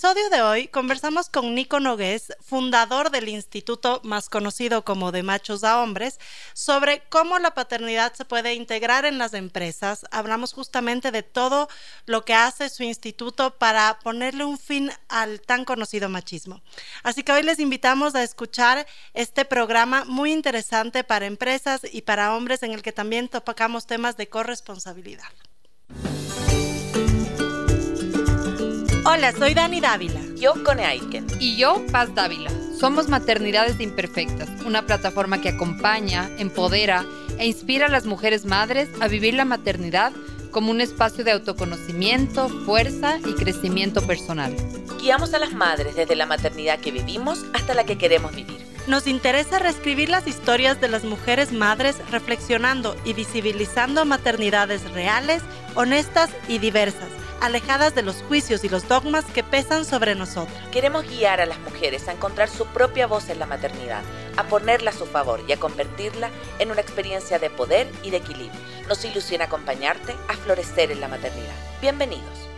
episodio de hoy conversamos con Nico Nogués, fundador del instituto más conocido como de machos a hombres, sobre cómo la paternidad se puede integrar en las empresas. Hablamos justamente de todo lo que hace su instituto para ponerle un fin al tan conocido machismo. Así que hoy les invitamos a escuchar este programa muy interesante para empresas y para hombres en el que también tocamos temas de corresponsabilidad. Hola, soy Dani Dávila. Yo, Cone Aiken. Y yo, Paz Dávila. Somos Maternidades Imperfectas, una plataforma que acompaña, empodera e inspira a las mujeres madres a vivir la maternidad como un espacio de autoconocimiento, fuerza y crecimiento personal. Guiamos a las madres desde la maternidad que vivimos hasta la que queremos vivir. Nos interesa reescribir las historias de las mujeres madres reflexionando y visibilizando maternidades reales, honestas y diversas alejadas de los juicios y los dogmas que pesan sobre nosotras. Queremos guiar a las mujeres a encontrar su propia voz en la maternidad, a ponerla a su favor y a convertirla en una experiencia de poder y de equilibrio. Nos ilusiona acompañarte a florecer en la maternidad. Bienvenidos.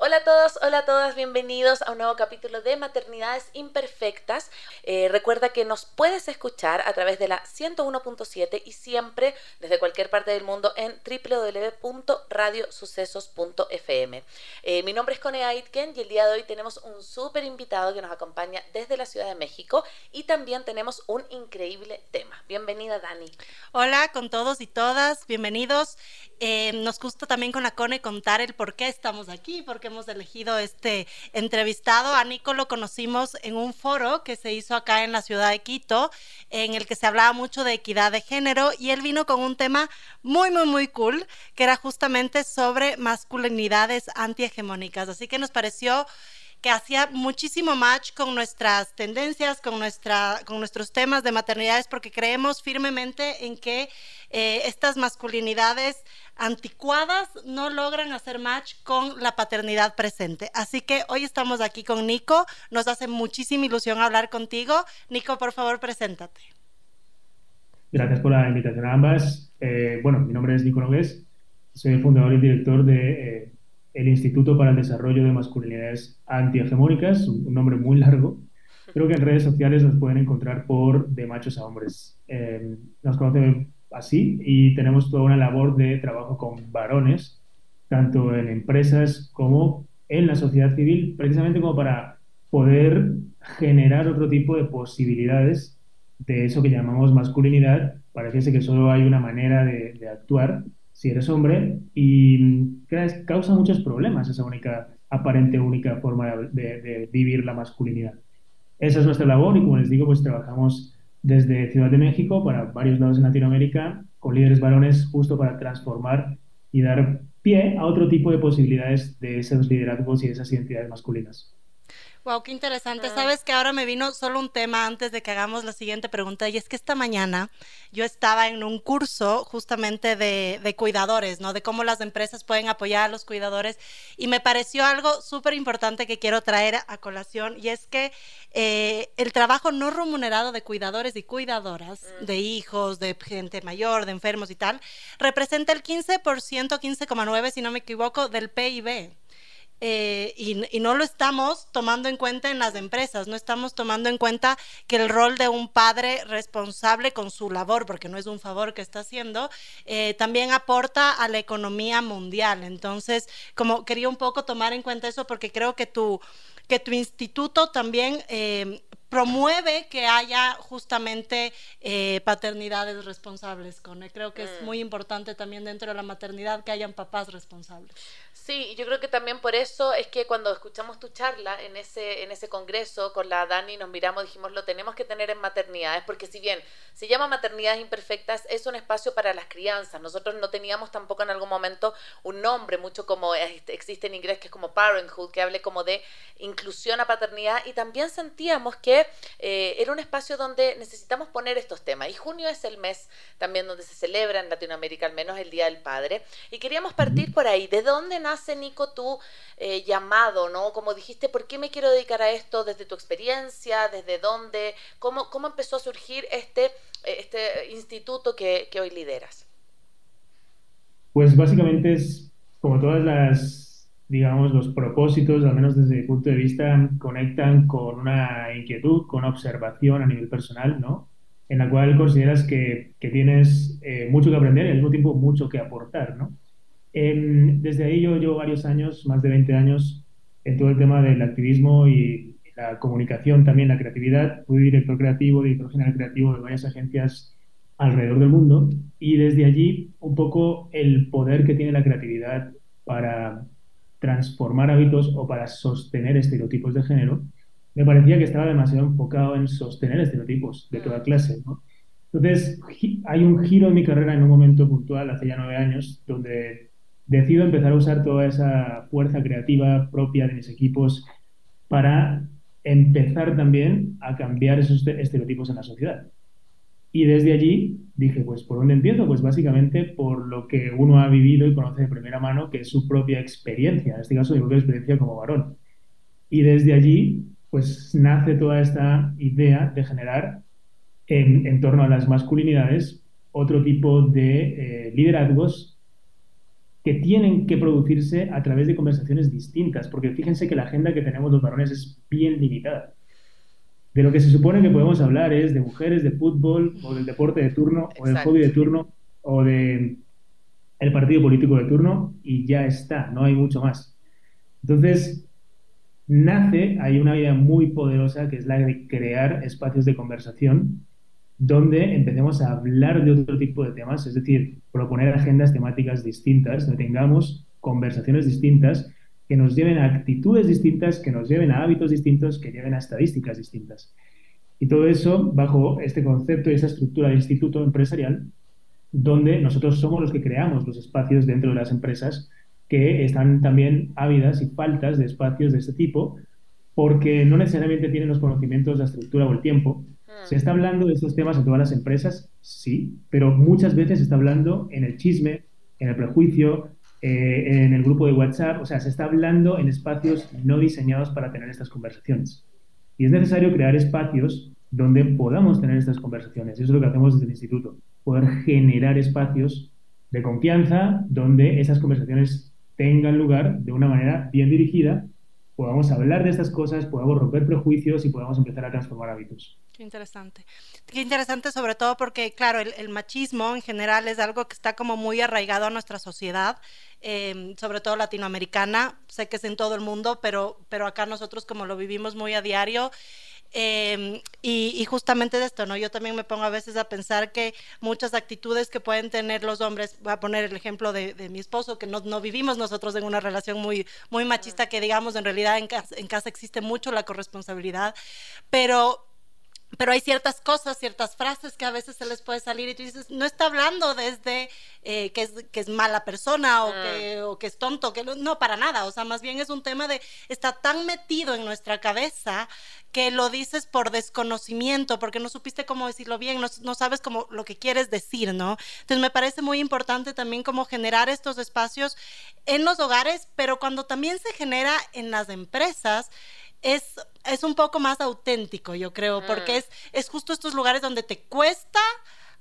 Hola a todos, hola a todas, bienvenidos a un nuevo capítulo de Maternidades Imperfectas. Eh, recuerda que nos puedes escuchar a través de la 101.7 y siempre desde cualquier parte del mundo en www.radiosucesos.fm. Eh, mi nombre es Cone Aitken y el día de hoy tenemos un súper invitado que nos acompaña desde la Ciudad de México y también tenemos un increíble tema. Bienvenida Dani. Hola con todos y todas, bienvenidos. Eh, nos gusta también con la Cone contar el por qué estamos aquí, por hemos elegido este entrevistado. A Nico lo conocimos en un foro que se hizo acá en la ciudad de Quito, en el que se hablaba mucho de equidad de género y él vino con un tema muy, muy, muy cool, que era justamente sobre masculinidades antihegemónicas. Así que nos pareció que hacía muchísimo match con nuestras tendencias, con, nuestra, con nuestros temas de maternidades, porque creemos firmemente en que eh, estas masculinidades anticuadas no logran hacer match con la paternidad presente. Así que hoy estamos aquí con Nico, nos hace muchísima ilusión hablar contigo. Nico, por favor, preséntate. Gracias por la invitación a ambas. Eh, bueno, mi nombre es Nico Nogués, soy el fundador y director de eh, el Instituto para el Desarrollo de Masculinidades Antihegemónicas, un, nombre muy largo. Creo que en redes sociales nos pueden encontrar por de machos a hombres. Eh, nos conocen así y tenemos toda una labor de trabajo con varones, tanto en empresas como en la sociedad civil, precisamente como para poder generar otro tipo de posibilidades de eso que llamamos masculinidad. Parece que solo hay una manera de actuar si eres hombre y causa muchos problemas esa única, aparente única forma de, vivir la masculinidad. Esa es nuestra labor y como les digo, pues trabajamos desde Ciudad de México para varios lados en Latinoamérica con líderes varones justo para transformar y dar pie a otro tipo de posibilidades de esos liderazgos y de esas identidades masculinas. Wow, qué interesante. Ah. Sabes que ahora me vino solo un tema antes de que hagamos la siguiente pregunta y es que esta mañana yo estaba en un curso justamente de, de cuidadores, ¿no? De cómo las empresas pueden apoyar a los cuidadores y me pareció algo súper importante que quiero traer a colación y es que eh, el trabajo no remunerado de cuidadores y cuidadoras, mm. de hijos, de gente mayor, de enfermos y tal, representa el 15%, 15,9% si no me equivoco, del PIB. Eh, y, no lo estamos tomando en cuenta en las empresas, no estamos tomando en cuenta que el rol de un padre responsable con su labor, porque no es un favor que está haciendo, eh, también aporta a la economía mundial. Entonces, como quería un poco tomar en cuenta eso, porque creo que tu, que tu instituto también eh, promueve que haya justamente paternidades responsables, con Creo que es mm. muy importante también dentro de la maternidad que hayan papás responsables. Sí, yo creo que también por eso es que cuando escuchamos tu charla en ese, en ese congreso con la Dani, nos miramos, dijimos, lo tenemos que tener en maternidades, porque si bien se llama maternidades imperfectas, es un espacio para las crianzas. Nosotros no teníamos tampoco en algún momento un nombre, mucho como existe en inglés, que es como parenthood, que hable como de inclusión a paternidad, y también sentíamos que eh, era un espacio donde necesitamos poner estos temas. Y junio es el mes también donde se celebra en Latinoamérica, al menos el Día del Padre, y queríamos partir por ahí. ¿De dónde nace Nico, tu eh, llamado, ¿no? Como dijiste, ¿por qué me quiero dedicar a esto? ¿Desde tu experiencia? ¿Desde dónde? ¿Cómo, cómo empezó a surgir este, este instituto que, hoy lideras? Pues básicamente es como todas las digamos, los propósitos, al menos desde mi punto de vista, conectan con una inquietud, con una observación a nivel personal, ¿no? En la cual consideras que, que tienes eh, mucho que aprender y al mismo tiempo mucho que aportar, ¿no? Desde ahí yo llevo varios años, más de 20 años, en todo el tema del activismo y la comunicación, también la creatividad. Fui director creativo, director general creativo de varias agencias alrededor del mundo y desde allí un poco el poder que tiene la creatividad para transformar hábitos o para sostener estereotipos de género, me parecía que estaba demasiado enfocado en sostener estereotipos de toda clase. Entonces, hay un giro en mi carrera en un momento puntual, hace ya nueve años, donde decido empezar a usar toda esa fuerza creativa propia de mis equipos para empezar también a cambiar esos estereotipos en la sociedad. Y desde allí dije, pues, ¿por dónde empiezo? Pues básicamente por lo que uno ha vivido y conoce de primera mano, que es su propia experiencia, en este caso mi propia experiencia como varón. Y desde allí, pues, nace toda esta idea de generar en, torno a las masculinidades otro tipo de eh, liderazgos que tienen que producirse a través de conversaciones distintas, porque fíjense que la agenda que tenemos los varones es bien limitada. De lo que se supone que podemos hablar es de mujeres, de fútbol, o del deporte de turno, o del hobby de turno, o del el partido político de turno, y ya está, no hay mucho más. Entonces, nace, hay una idea muy poderosa que es la de crear espacios de conversación donde empecemos a hablar de otro tipo de temas, es decir, proponer agendas temáticas distintas, donde tengamos conversaciones distintas que nos lleven a actitudes distintas, que nos lleven a hábitos distintos, que lleven a estadísticas distintas. Y todo eso bajo este concepto y esa estructura de instituto empresarial, donde nosotros somos los que creamos los espacios dentro de las empresas que están también ávidas y faltas de espacios de este tipo, porque no necesariamente tienen los conocimientos, la estructura o el tiempo ¿Se está hablando de estos temas en todas las empresas? Sí, pero muchas veces se está hablando en el chisme, en el prejuicio, eh, en el grupo de WhatsApp, o sea, se está hablando en espacios no diseñados para tener estas conversaciones. Y es necesario crear espacios donde podamos tener estas conversaciones. Eso es lo que hacemos desde el instituto, poder generar espacios de confianza donde esas conversaciones tengan lugar de una manera bien dirigida, podamos hablar de estas cosas, podamos romper prejuicios y podamos empezar a transformar hábitos. Qué interesante. Qué interesante sobre todo porque, claro, el, machismo en general es algo que está como muy arraigado a nuestra sociedad, em, sobre todo latinoamericana. Sé que es en todo el mundo, pero, pero acá nosotros como lo vivimos muy a diario. Em, y, justamente de esto, ¿no? Yo también me pongo a veces a pensar que muchas actitudes que pueden tener los hombres, voy a poner el ejemplo de, mi esposo, que no, no, vivimos nosotros en una relación muy, muy machista, que digamos en realidad en en casa existe mucho la corresponsabilidad, pero pero hay ciertas cosas, ciertas frases que a veces se les puede salir y tú dices, no está hablando desde eh, que, es, que es mala persona o, que, ah. o que es tonto, que no, para nada, o sea, más bien es un tema de, está tan metido en nuestra cabeza que lo dices por desconocimiento, porque no supiste cómo decirlo bien, no, no sabes cómo lo que quieres decir, ¿no? Entonces me parece muy importante también como generar estos espacios en los hogares, pero cuando también se genera en las empresas, es, es un poco más auténtico, yo creo, porque mm. es, es justo estos lugares donde te cuesta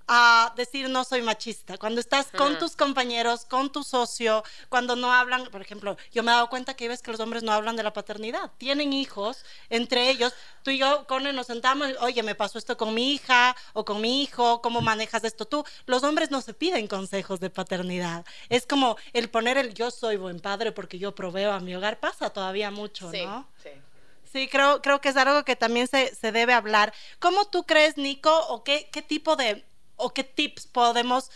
a decir no soy machista. Cuando estás con mm. tus compañeros, con tu socio, cuando no hablan, por ejemplo, yo me he dado cuenta que ves que los hombres no hablan de la paternidad. Tienen hijos, entre ellos, tú y yo, Cone, nos sentamos, oye, me pasó esto con mi hija o con mi hijo, ¿cómo manejas esto tú? Los hombres no se piden consejos de paternidad. Es como el poner el yo soy buen padre porque yo proveo a mi hogar, pasa todavía mucho, ¿no? Sí. Sí, creo, creo que es algo que también se, se debe hablar. ¿Cómo tú crees, Nico, o qué, qué tipo de, o qué tips podemos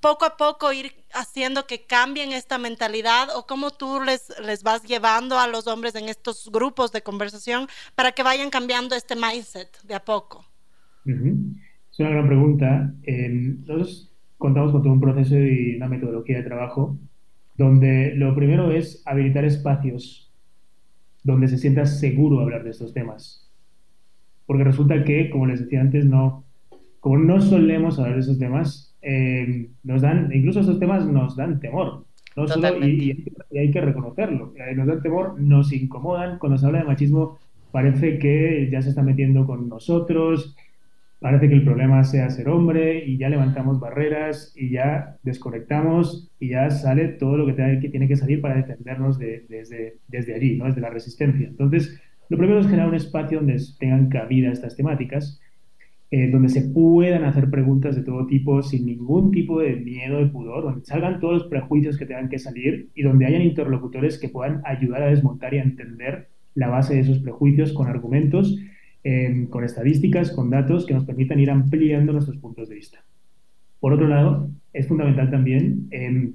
poco a poco ir haciendo que cambien esta mentalidad o cómo tú les, les vas llevando a los hombres en estos grupos de conversación para que vayan cambiando este mindset de a poco? Es una gran pregunta. nosotros contamos con todo un proceso y una metodología de trabajo donde lo primero es habilitar espacios donde se sienta seguro hablar de estos temas. Porque resulta que, como les decía antes, no, como no solemos hablar de esos temas, eh, nos dan, incluso estos temas nos dan temor. No solo, y, hay que reconocerlo. Eh, nos dan temor, nos incomodan. Cuando se habla de machismo, parece que ya se está metiendo con nosotros. Parece que el problema sea ser hombre y ya levantamos barreras y ya desconectamos y ya sale todo lo que, tiene que salir para defendernos desde, desde allí, ¿no? desde la resistencia. Entonces, lo primero es generar un espacio donde tengan cabida estas temáticas, eh, donde se puedan hacer preguntas de todo tipo sin ningún tipo de miedo, de pudor, donde salgan todos los prejuicios que tengan que salir y donde hayan interlocutores que puedan ayudar a desmontar y a entender la base de esos prejuicios con argumentos con estadísticas, con datos que nos permitan ir ampliando nuestros puntos de vista. Por otro lado, es fundamental también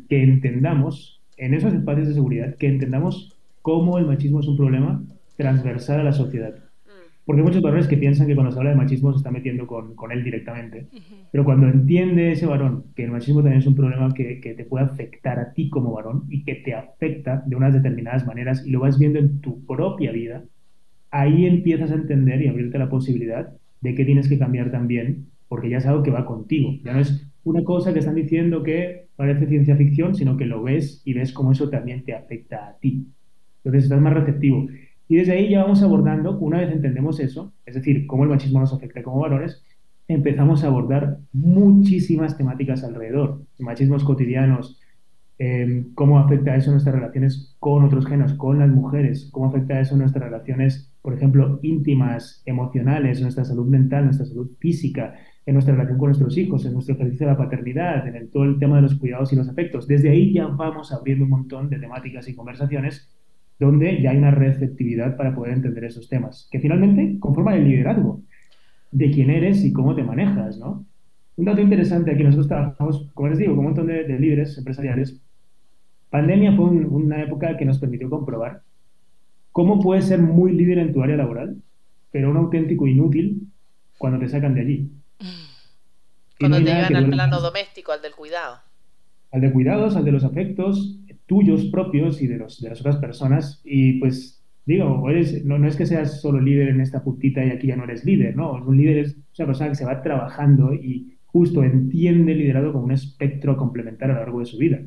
que entendamos en esos espacios de seguridad, que entendamos cómo el machismo es un problema transversal a la sociedad. Mm. Porque hay muchos varones que piensan que cuando se habla de machismo se está metiendo con, con él directamente. Pero cuando entiende ese varón que el machismo también es un problema que, que, te puede afectar a ti como varón y que te afecta de unas determinadas maneras y lo vas viendo en tu propia vida, ahí empiezas a entender y abrirte la posibilidad de que tienes que cambiar también, porque ya es algo que va contigo. Ya no es una cosa que están diciendo que parece ciencia ficción, sino que lo ves y ves cómo eso también te afecta a ti. Entonces estás más receptivo. Y desde ahí ya vamos abordando, una vez entendemos eso, es decir, cómo el machismo nos afecta como varones, empezamos a abordar muchísimas temáticas alrededor, machismos cotidianos, Em, cómo afecta eso nuestras relaciones con otros géneros, con las mujeres, cómo afecta eso nuestras relaciones, por ejemplo, íntimas, emocionales, nuestra salud mental, nuestra salud física, en nuestra relación con nuestros hijos, en nuestro ejercicio de la paternidad, en el, todo el tema de los cuidados y los afectos. Desde ahí ya vamos abriendo un montón de temáticas y conversaciones donde ya hay una receptividad para poder entender esos temas, que finalmente conforman el liderazgo de quién eres y cómo te manejas, ¿no? Un dato interesante aquí, nosotros trabajamos, como les digo, con un montón de, de líderes empresariales Pandemia fue una época que nos permitió comprobar cómo puedes ser muy líder en tu área laboral, pero un auténtico inútil cuando te sacan de allí. Cuando te llevan al plano doméstico, al del cuidado. Al de cuidados, al de los afectos tuyos propios y de, los, de las otras personas. Y pues digo, eres, no, no, es que seas solo líder en esta puntita y aquí ya no eres líder, ¿no? Un líder es una persona que se va trabajando y justo entiende el liderazgo como un espectro complementario a lo largo de su vida.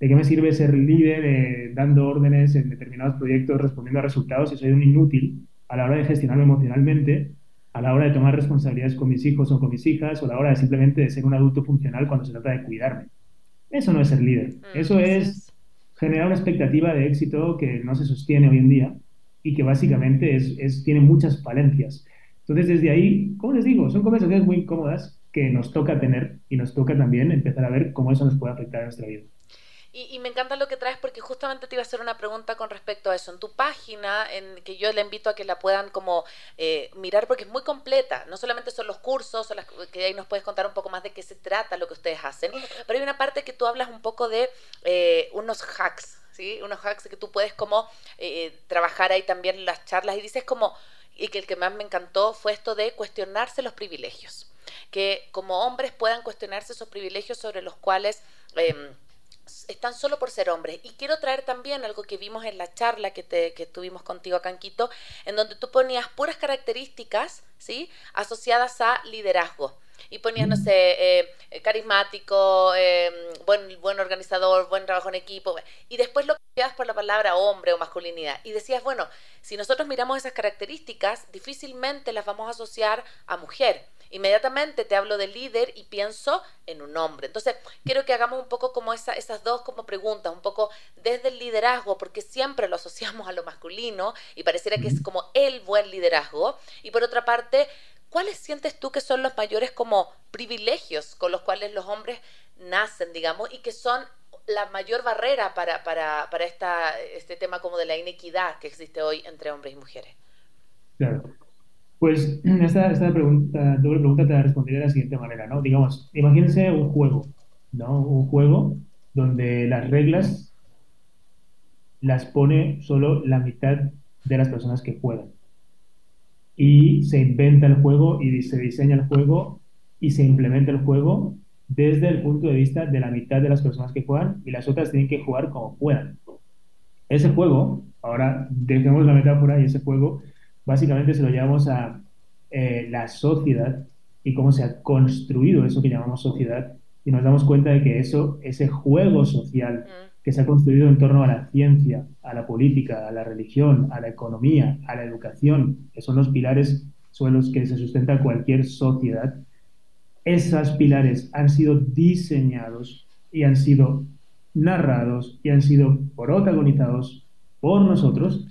¿De qué me sirve ser líder eh, dando órdenes en determinados proyectos, respondiendo a resultados si soy un inútil a la hora de gestionarme emocionalmente, a la hora de tomar responsabilidades con mis hijos o con mis hijas, o a la hora de simplemente de ser un adulto funcional cuando se trata de cuidarme? Eso no es ser líder. Mm, Eso es generar una expectativa de éxito que no se sostiene hoy en día y que básicamente es, tiene muchas falencias. Entonces, desde ahí, como les digo, son conversaciones muy incómodas que nos toca tener y nos toca también empezar a ver cómo eso nos puede afectar en nuestra vida. Y, me encanta lo que traes porque justamente te iba a hacer una pregunta con respecto a eso. En tu página, en que yo le invito a que la puedan como eh, mirar porque es muy completa. No solamente son los cursos, que ahí nos puedes contar un poco más de qué se trata lo que ustedes hacen, pero hay una parte que tú hablas un poco de eh, unos hacks, ¿sí? Unos hacks que tú puedes como eh, trabajar ahí también en las charlas y dices como, y que el que más me encantó fue esto de cuestionarse los privilegios. Que como hombres puedan cuestionarse esos privilegios sobre los cuales... Están solo por ser hombres. Y quiero traer también algo que vimos en la charla que, te, que tuvimos contigo acá en en donde tú ponías puras características, ¿sí? Asociadas a liderazgo. Y ponías, no sé, eh, carismático, em, buen, buen organizador, buen trabajo en equipo. Y después lo cambiabas por la palabra hombre o masculinidad. Y decías, bueno, si nosotros miramos esas características, difícilmente las vamos a asociar a mujer inmediatamente te hablo de líder y pienso en un hombre. Entonces, quiero que hagamos un poco como esa, esas dos como preguntas, un poco desde el liderazgo, porque siempre lo asociamos a lo masculino y pareciera que es como el buen liderazgo. Y por otra parte, ¿cuáles sientes tú que son los mayores como privilegios con los cuales los hombres nacen, digamos, y que son la mayor barrera para, para, para esta, este tema como de la inequidad que existe hoy entre hombres y mujeres? Claro. Pues esta, esta pregunta, doble pregunta te la responderé de la siguiente manera, ¿no? Digamos, imagínense un juego, ¿no? Un juego donde las reglas las pone solo la mitad de las personas que juegan. Y se inventa el juego y se diseña el juego y se implementa el juego desde el punto de vista de la mitad de las personas que juegan y las otras tienen que jugar como puedan. Ese juego, ahora dejemos la metáfora y ese juego básicamente se lo llevamos a eh, la sociedad y cómo se ha construido eso que llamamos sociedad. Y nos damos cuenta de que eso, ese juego social que se ha construido en torno a la ciencia, a la política, a la religión, a la economía, a la educación, que son los pilares sobre los que se sustenta cualquier sociedad, esos pilares han sido diseñados y han sido narrados y han sido protagonizados por nosotros,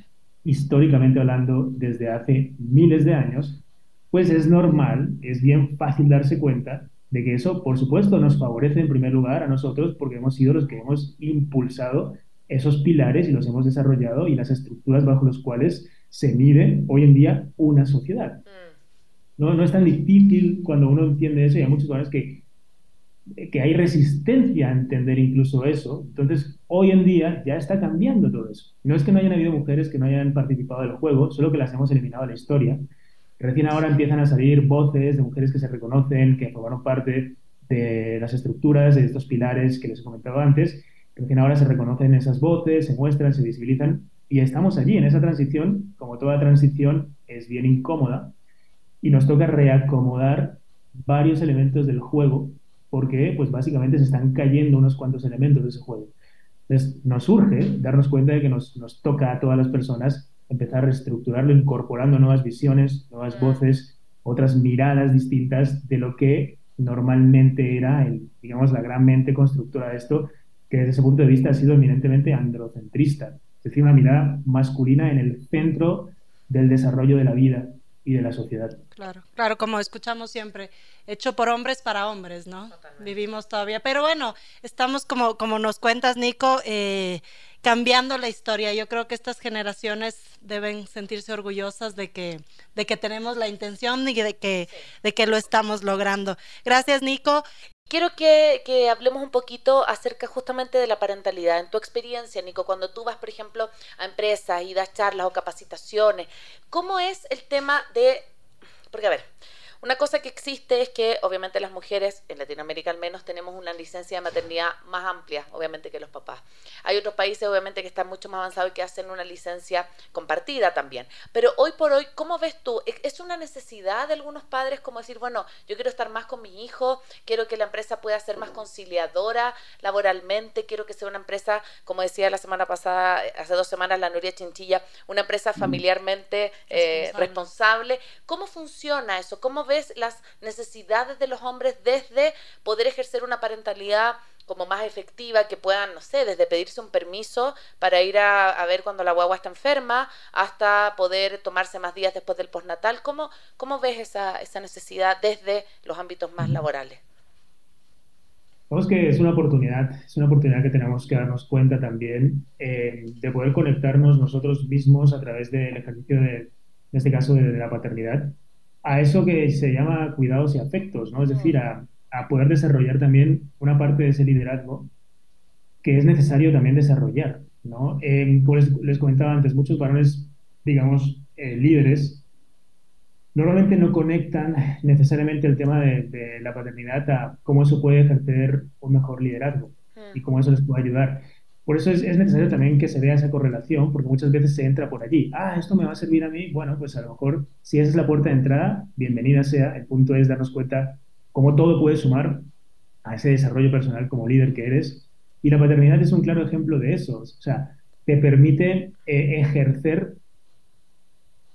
históricamente hablando, desde hace miles de años, pues es normal, es bien fácil darse cuenta de que eso, por supuesto, nos favorece en primer lugar a nosotros porque hemos sido los que hemos impulsado esos pilares y los hemos desarrollado y las estructuras bajo los cuales se mide hoy en día una sociedad. Mm. No, no es tan difícil cuando uno entiende eso y hay muchos lugares que, que hay resistencia a entender incluso eso. Entonces, hoy en día ya está cambiando todo eso. No es que no hayan habido mujeres que no hayan participado del juego, solo que las hemos eliminado de la historia. Recién ahora empiezan a salir voces de mujeres que se reconocen, que formaron parte de las estructuras, de estos pilares que les he comentado antes. Recién ahora se reconocen esas voces, se muestran, se visibilizan y estamos allí en esa transición. Como toda transición es bien incómoda y nos toca reacomodar varios elementos del juego porque pues básicamente se están cayendo unos cuantos elementos de ese juego. Entonces nos urge darnos cuenta de que nos, nos toca a todas las personas empezar a reestructurarlo incorporando nuevas visiones, nuevas voces, otras miradas distintas de lo que normalmente era, el, digamos, la gran mente constructora de esto, que desde ese punto de vista ha sido eminentemente androcentrista, es decir, una mirada masculina en el centro del desarrollo de la vida y de la sociedad. Claro, claro, como escuchamos siempre, hecho por hombres para hombres, ¿no? Vivimos todavía, pero bueno, estamos como, como nos cuentas, Nico, eh, cambiando la historia. Yo creo que estas generaciones deben sentirse orgullosas de que, de que tenemos la intención y de que, de que lo estamos logrando. Gracias, Nico. Quiero que, que, hablemos un poquito acerca justamente de la parentalidad. En tu experiencia, Nico, cuando tú vas, por ejemplo, a empresas y das charlas o capacitaciones, ¿cómo es el tema de... Porque, a ver, una cosa que existe es que obviamente las mujeres, en Latinoamérica al menos, tenemos una licencia de maternidad más amplia, obviamente, que los papás. Hay otros países, obviamente, que están mucho más avanzados y que hacen una licencia compartida también. Pero hoy por hoy, ¿cómo ves tú? ¿Es una necesidad de algunos padres como decir, bueno, yo quiero estar más con mi hijo, quiero que la empresa pueda ser más conciliadora laboralmente, quiero que sea una empresa, como decía la semana pasada, hace dos semanas la Nuria Chinchilla, una empresa familiarmente eh, responsable. ¿Cómo funciona eso? ¿Cómo ves las necesidades de los hombres desde poder ejercer una parentalidad como más efectiva, que puedan, no sé, desde pedirse un permiso para ir a, ver cuando la guagua está enferma, hasta poder tomarse más días después del postnatal. ¿Cómo, cómo ves esa, esa necesidad desde los ámbitos más laborales? Vamos que es una oportunidad, es una oportunidad que tenemos que darnos cuenta también eh, de poder conectarnos nosotros mismos a través del ejercicio de, en este caso, de la paternidad, a eso que se llama cuidados y afectos, ¿no? Es decir, a, poder desarrollar también una parte de ese liderazgo que es necesario también desarrollar, ¿no? Eh, como les, comentaba antes, muchos varones, digamos, eh, líderes, normalmente no conectan necesariamente el tema de, la paternidad a cómo eso puede ejercer un mejor liderazgo y cómo eso les puede ayudar. Por eso es, necesario también que se vea esa correlación, porque muchas veces se entra por allí. Ah, esto me va a servir a mí. Bueno, pues a lo mejor si esa es la puerta de entrada, bienvenida sea. El punto es darnos cuenta cómo todo puede sumar a ese desarrollo personal como líder que eres. Y la paternidad es un claro ejemplo de eso. O sea, te permite eh, ejercer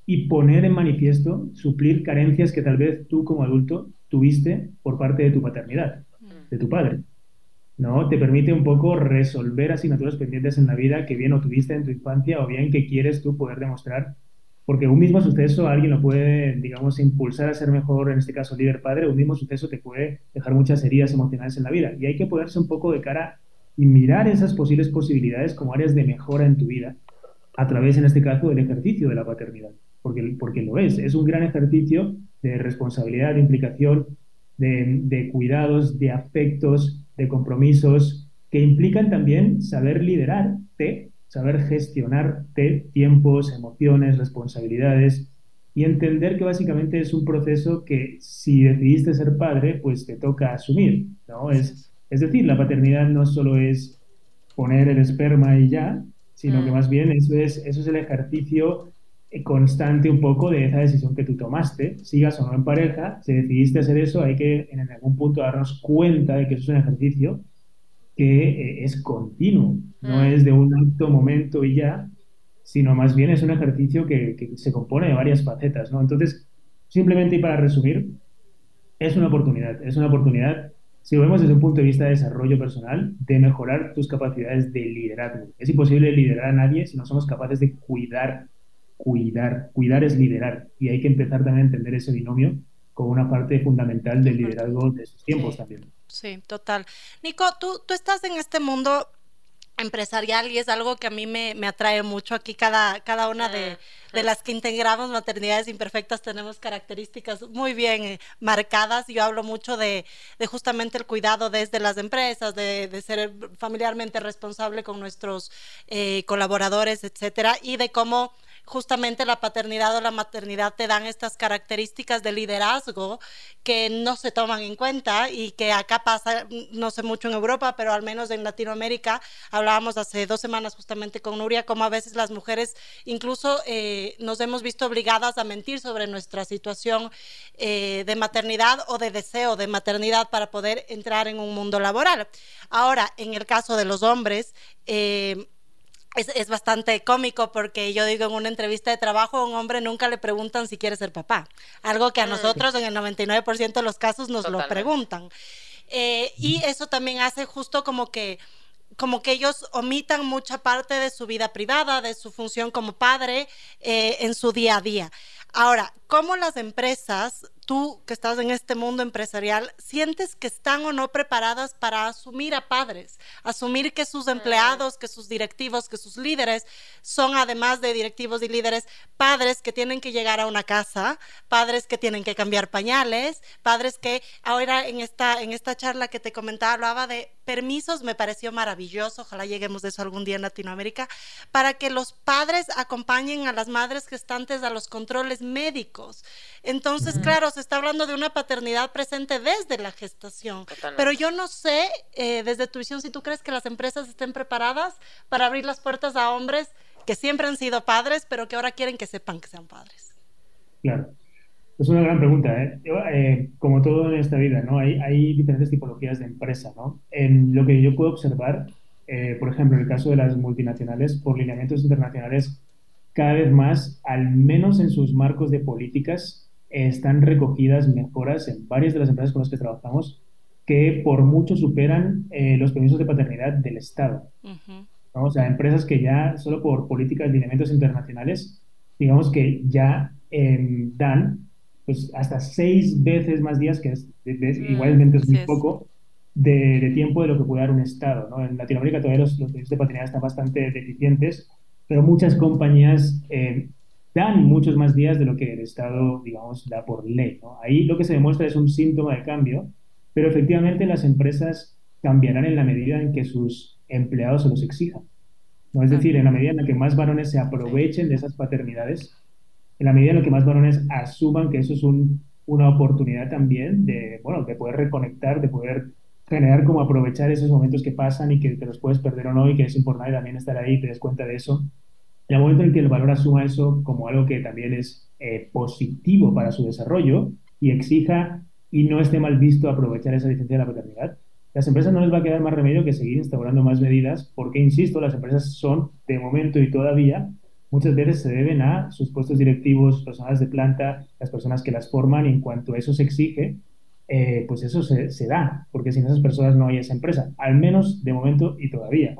y poner en manifiesto, suplir carencias que tal vez tú como adulto tuviste por parte de tu paternidad, de tu padre. ¿No? Te permite un poco resolver asignaturas pendientes en la vida que bien o tuviste en tu infancia o bien que quieres tú poder demostrar. Porque un mismo suceso alguien lo puede, digamos, impulsar a ser mejor, en este caso líder padre, un mismo suceso te puede dejar muchas heridas emocionales en la vida. Y hay que ponerse un poco de cara y mirar esas posibles posibilidades como áreas de mejora en tu vida a través, en este caso, del ejercicio de la paternidad. Porque, porque lo es, es un gran ejercicio de responsabilidad, de implicación, de, de cuidados, de afectos, de compromisos que implican también saber liderarte, saber gestionarte tiempos, emociones, responsabilidades y entender que básicamente es un proceso que si decidiste ser padre, pues te toca asumir, ¿no? Es, es decir, la paternidad no solo es poner el esperma y ya, sino que mm. más bien eso es, eso es el ejercicio constante un poco de esa decisión que tú tomaste, sigas o no en pareja, si decidiste hacer eso, hay que en algún punto darnos cuenta de que eso es un ejercicio que eh, es continuo, no mm. es de un alto momento y ya, sino más bien es un ejercicio que, se compone de varias facetas, ¿no? Entonces, simplemente y para resumir, es una oportunidad, es una oportunidad, si lo vemos desde un punto de vista de desarrollo personal, de mejorar tus capacidades de liderazgo. Es imposible liderar a nadie si no somos capaces de cuidar, cuidar, cuidar es liderar. Y hay que empezar también a entender ese binomio como una parte fundamental del liderazgo de esos tiempos también. Sí, total. Nico, tú, tú estás en este mundo empresarial y es algo que a mí me, atrae mucho. Aquí cada, cada una de, las que integramos maternidades imperfectas tenemos características muy bien eh, marcadas. Yo hablo mucho de, justamente el cuidado desde las empresas, de, ser familiarmente responsable con nuestros eh, colaboradores, etcétera, y de cómo justamente la paternidad o la maternidad te dan estas características de liderazgo que no se toman en cuenta y que acá pasa, no sé mucho en Europa, pero al menos en Latinoamérica, hablábamos hace dos semanas justamente con Nuria, como a veces las mujeres incluso eh, nos hemos visto obligadas a mentir sobre nuestra situación eh, de maternidad o de deseo de maternidad para poder entrar en un mundo laboral. Ahora, en el caso de los hombres, eh, es, bastante cómico porque yo digo en una entrevista de trabajo a un hombre nunca le preguntan si quiere ser papá. Algo que a mm. nosotros en el 99% de los casos nos lo preguntan. Eh, y eso también hace justo como que como que ellos omitan mucha parte de su vida privada, de su función como padre eh, en su día a día. Ahora, ¿cómo las empresas tú que estás en este mundo empresarial, sientes que están o no preparadas para asumir a padres, asumir que sus empleados, que sus directivos, que sus líderes son además de directivos y líderes, padres que tienen que llegar a una casa, padres que tienen que cambiar pañales, padres que ahora en esta, en esta charla que te comentaba hablaba de permisos, me pareció maravilloso, ojalá lleguemos de eso algún día en Latinoamérica, para que los padres acompañen a las madres gestantes a los controles médicos. Entonces, claro, se está hablando de una paternidad presente desde la gestación. Pero yo no sé, eh, desde tu visión, si tú crees que las empresas estén preparadas para abrir las puertas a hombres que siempre han sido padres, pero que ahora quieren que sepan que sean padres. Claro. Es una gran pregunta. ¿eh? eh como todo en esta vida, ¿no? Hay, hay diferentes tipologías de empresa. ¿no? En lo que yo puedo observar, eh, por ejemplo, en el caso de las multinacionales, por lineamientos internacionales, cada vez más, al menos en sus marcos de políticas, están recogidas mejoras en varias de las empresas con las que trabajamos que por mucho superan eh, los permisos de paternidad del Estado. O sea, empresas que ya solo por políticas de lineamientos internacionales, digamos que ya em, dan pues hasta seis veces más días, que es, mm, igualmente es muy poco, de, tiempo de lo que puede dar un Estado. ¿no? En Latinoamérica todavía los, los permisos de paternidad están bastante deficientes, pero muchas compañías eh, dan muchos más días de lo que el Estado, digamos, da por ley. Ahí lo que se demuestra es un síntoma de cambio, pero efectivamente las empresas cambiarán en la medida en que sus empleados se los exijan. ¿no? Es decir, en la medida en la que más varones se aprovechen de esas paternidades, en la medida en la que más varones asuman que eso es una oportunidad también de, bueno, de poder reconectar, de poder generar como aprovechar esos momentos que pasan y que te los puedes perder o no y que es importante también estar ahí y te des cuenta de eso en el momento en que el valor asuma eso como algo que también es eh, positivo para su desarrollo y exija y no esté mal visto aprovechar esa licencia de la paternidad, las empresas no les va a quedar más remedio que seguir instaurando más medidas, porque, insisto, las empresas son, de momento y todavía, muchas veces se deben a sus puestos directivos, personas de planta, las personas que las forman, y en cuanto eso se exige, eh, pues eso se, se, da, porque sin esas personas no hay esa empresa, al menos de momento y todavía.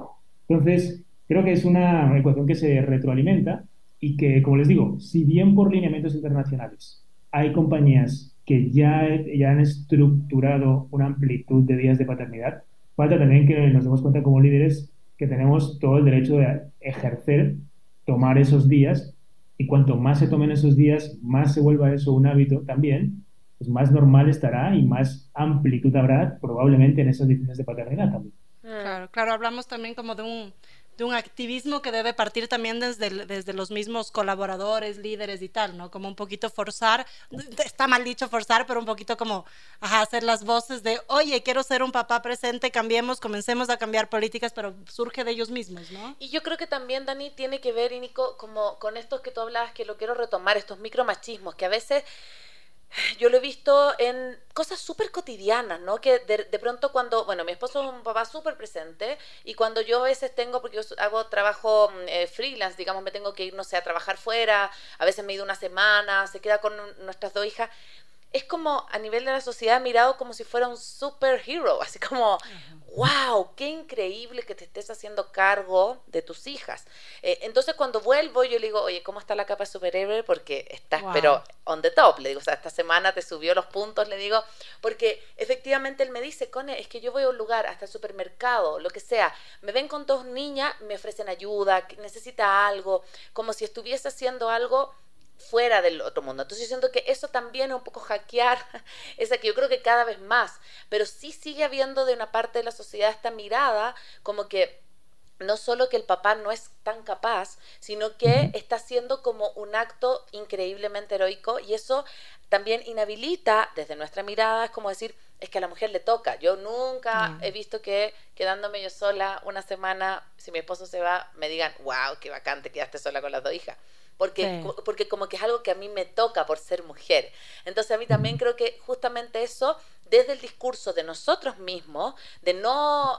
Entonces, Creo que es una ecuación que se retroalimenta y que, como les digo, si bien por lineamientos internacionales hay compañías que ya, ya han estructurado una amplitud de días de paternidad, falta también que nos demos cuenta como líderes que tenemos todo el derecho de ejercer, tomar esos días y cuanto más se tomen esos días, más se vuelva eso un hábito también, pues más normal estará y más amplitud habrá probablemente en esas decisiones de paternidad también. Claro, claro, hablamos también como de un un activismo que debe partir también desde, desde los mismos colaboradores, líderes y tal, ¿no? Como un poquito forzar, está mal dicho forzar, pero un poquito como hacer las voces de, oye, quiero ser un papá presente, cambiemos, comencemos a cambiar políticas, pero surge de ellos mismos, ¿no? Y yo creo que también, Dani, tiene que ver, y Nico, como con estos que tú hablabas, que lo quiero retomar, estos micromachismos, que a veces yo lo he visto en cosas súper cotidianas, ¿no? Que de, pronto cuando, bueno, mi esposo es un papá súper presente y cuando yo a veces tengo, porque yo hago trabajo mm, eh, freelance, digamos, me tengo que ir, no sé, a trabajar fuera, a veces me he ido una semana, se queda con nuestras dos hijas, es como a nivel de la sociedad mirado como si fuera un superhero, así como, wow, qué increíble que te estés haciendo cargo de tus hijas. Eh, entonces cuando vuelvo yo le digo, oye, ¿cómo está la capa superhéroe? Porque estás, pero on the top, le digo, o sea, esta semana te subió los puntos, le digo, porque efectivamente él me dice, Cone, es que yo voy a un lugar, hasta el supermercado, lo que sea, me ven con dos niñas, me ofrecen ayuda, necesita algo, como si estuviese haciendo algo fuera del otro mundo. Entonces yo siento que eso también es un poco hackear, esa que yo creo que cada vez más, pero sí sigue habiendo de una parte de la sociedad esta mirada como que no solo que el papá no es tan capaz, sino que está haciendo como un acto increíblemente heroico y eso también inhabilita desde nuestra mirada, es como decir, es que a la mujer le toca. Yo nunca he visto que quedándome yo sola una semana, si mi esposo se va, me digan, wow, qué bacán, te quedaste sola con las dos hijas porque, porque como que es algo que a mí me toca por ser mujer. Entonces a mí también creo que justamente eso, desde el discurso de nosotros mismos, de no,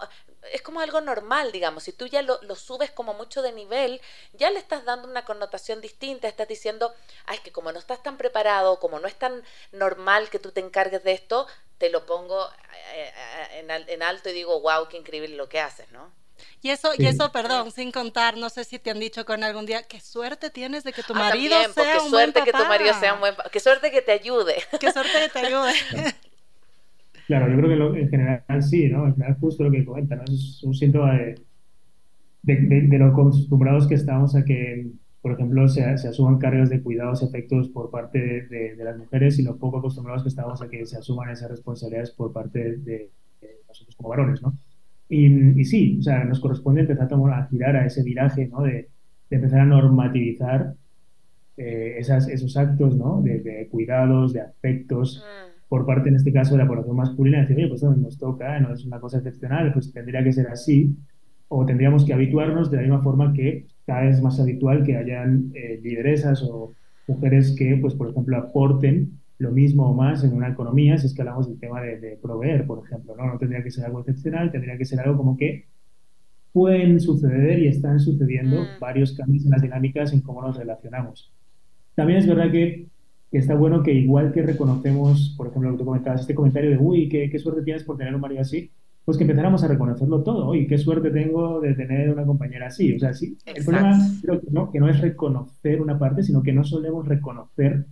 es como algo normal, digamos, si tú ya lo, lo, subes como mucho de nivel, ya le estás dando una connotación distinta, estás diciendo, ay, que como no estás tan preparado, como no es tan normal que tú te encargues de esto, te lo pongo eh, eh, en, en alto y digo, wow, qué increíble lo que haces, ¿no? Y eso, y eso, perdón, sin contar, no sé si te han dicho con algún día, qué suerte tienes de que tu ah, marido sea un suerte buen que tu marido sea un buen qué suerte que te ayude. Qué suerte que te ayude. Claro, yo creo que lo, en general sí, ¿no? En general justo lo que comenta, ¿no? Es un síntoma de, de, lo acostumbrados que estamos a que, por ejemplo, se, se asuman cargas de cuidados, efectos por parte de, las mujeres y lo poco acostumbrados que estamos a que se asuman esas responsabilidades por parte de nosotros como varones, ¿no? Y, sí, o sea, nos corresponde empezar a, a girar a ese viraje, ¿no? De, empezar a normativizar eh, esas, esos actos, ¿no? De, cuidados, de afectos, mm. por parte, en este caso, de la población masculina, decir, oye, pues nos toca, no es una cosa excepcional, pues tendría que ser así, o tendríamos que habituarnos de la misma forma que cada vez es más habitual que hayan eh, lideresas o mujeres que, pues, por ejemplo, aporten lo mismo o más en una economía si es que hablamos del tema de, proveer, por ejemplo. ¿no? no tendría que ser algo excepcional, tendría que ser algo como que pueden suceder y están sucediendo mm. varios cambios en las dinámicas en cómo nos relacionamos. También es verdad que, está bueno que igual que reconocemos, por ejemplo, lo que tú comentabas, este comentario de, uy, qué, qué suerte tienes por tener un marido así, pues que empezáramos a reconocerlo todo. Uy, qué suerte tengo de tener una compañera así. O sea, sí, el problema creo que no, que no es reconocer una parte, sino que no solemos reconocer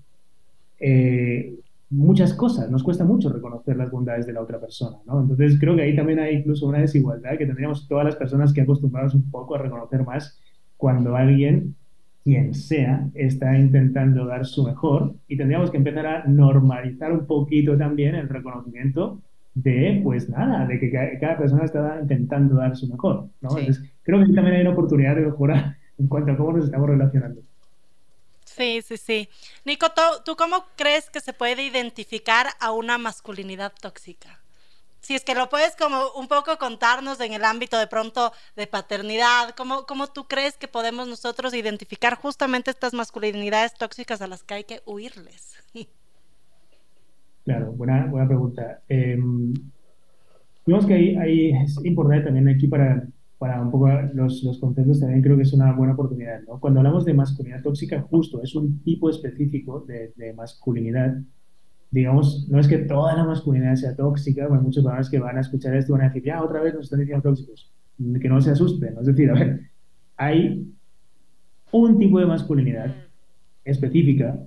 eh, muchas cosas, nos cuesta mucho reconocer las bondades de la otra persona, ¿no? Entonces creo que ahí también hay incluso una desigualdad que tendríamos todas las personas que acostumbrados un poco a reconocer más cuando alguien, quien sea, está intentando dar su mejor y tendríamos que empezar a normalizar un poquito también el reconocimiento de, pues nada, de que cada persona está intentando dar su mejor, ¿no? Entonces creo que también hay una oportunidad de mejorar en cuanto a cómo nos estamos relacionando. Sí, sí, sí. Nico, ¿tú, cómo crees que se puede identificar a una masculinidad tóxica? Si es que lo puedes como un poco contarnos en el ámbito de pronto de paternidad, ¿cómo, cómo tú crees que podemos nosotros identificar justamente estas masculinidades tóxicas a las que hay que huirles? Claro, buena, buena pregunta. Eh, que ahí, ahí es importante también aquí para para un poco los, los, conceptos también creo que es una buena oportunidad. ¿no? Cuando hablamos de masculinidad tóxica, justo es un tipo específico de, de masculinidad. Digamos, no es que toda la masculinidad sea tóxica, bueno, muchos padres que van a escuchar esto van a decir, ya, otra vez nos están diciendo tóxicos. Que no se asusten. Es decir, a ver, hay un tipo de masculinidad específica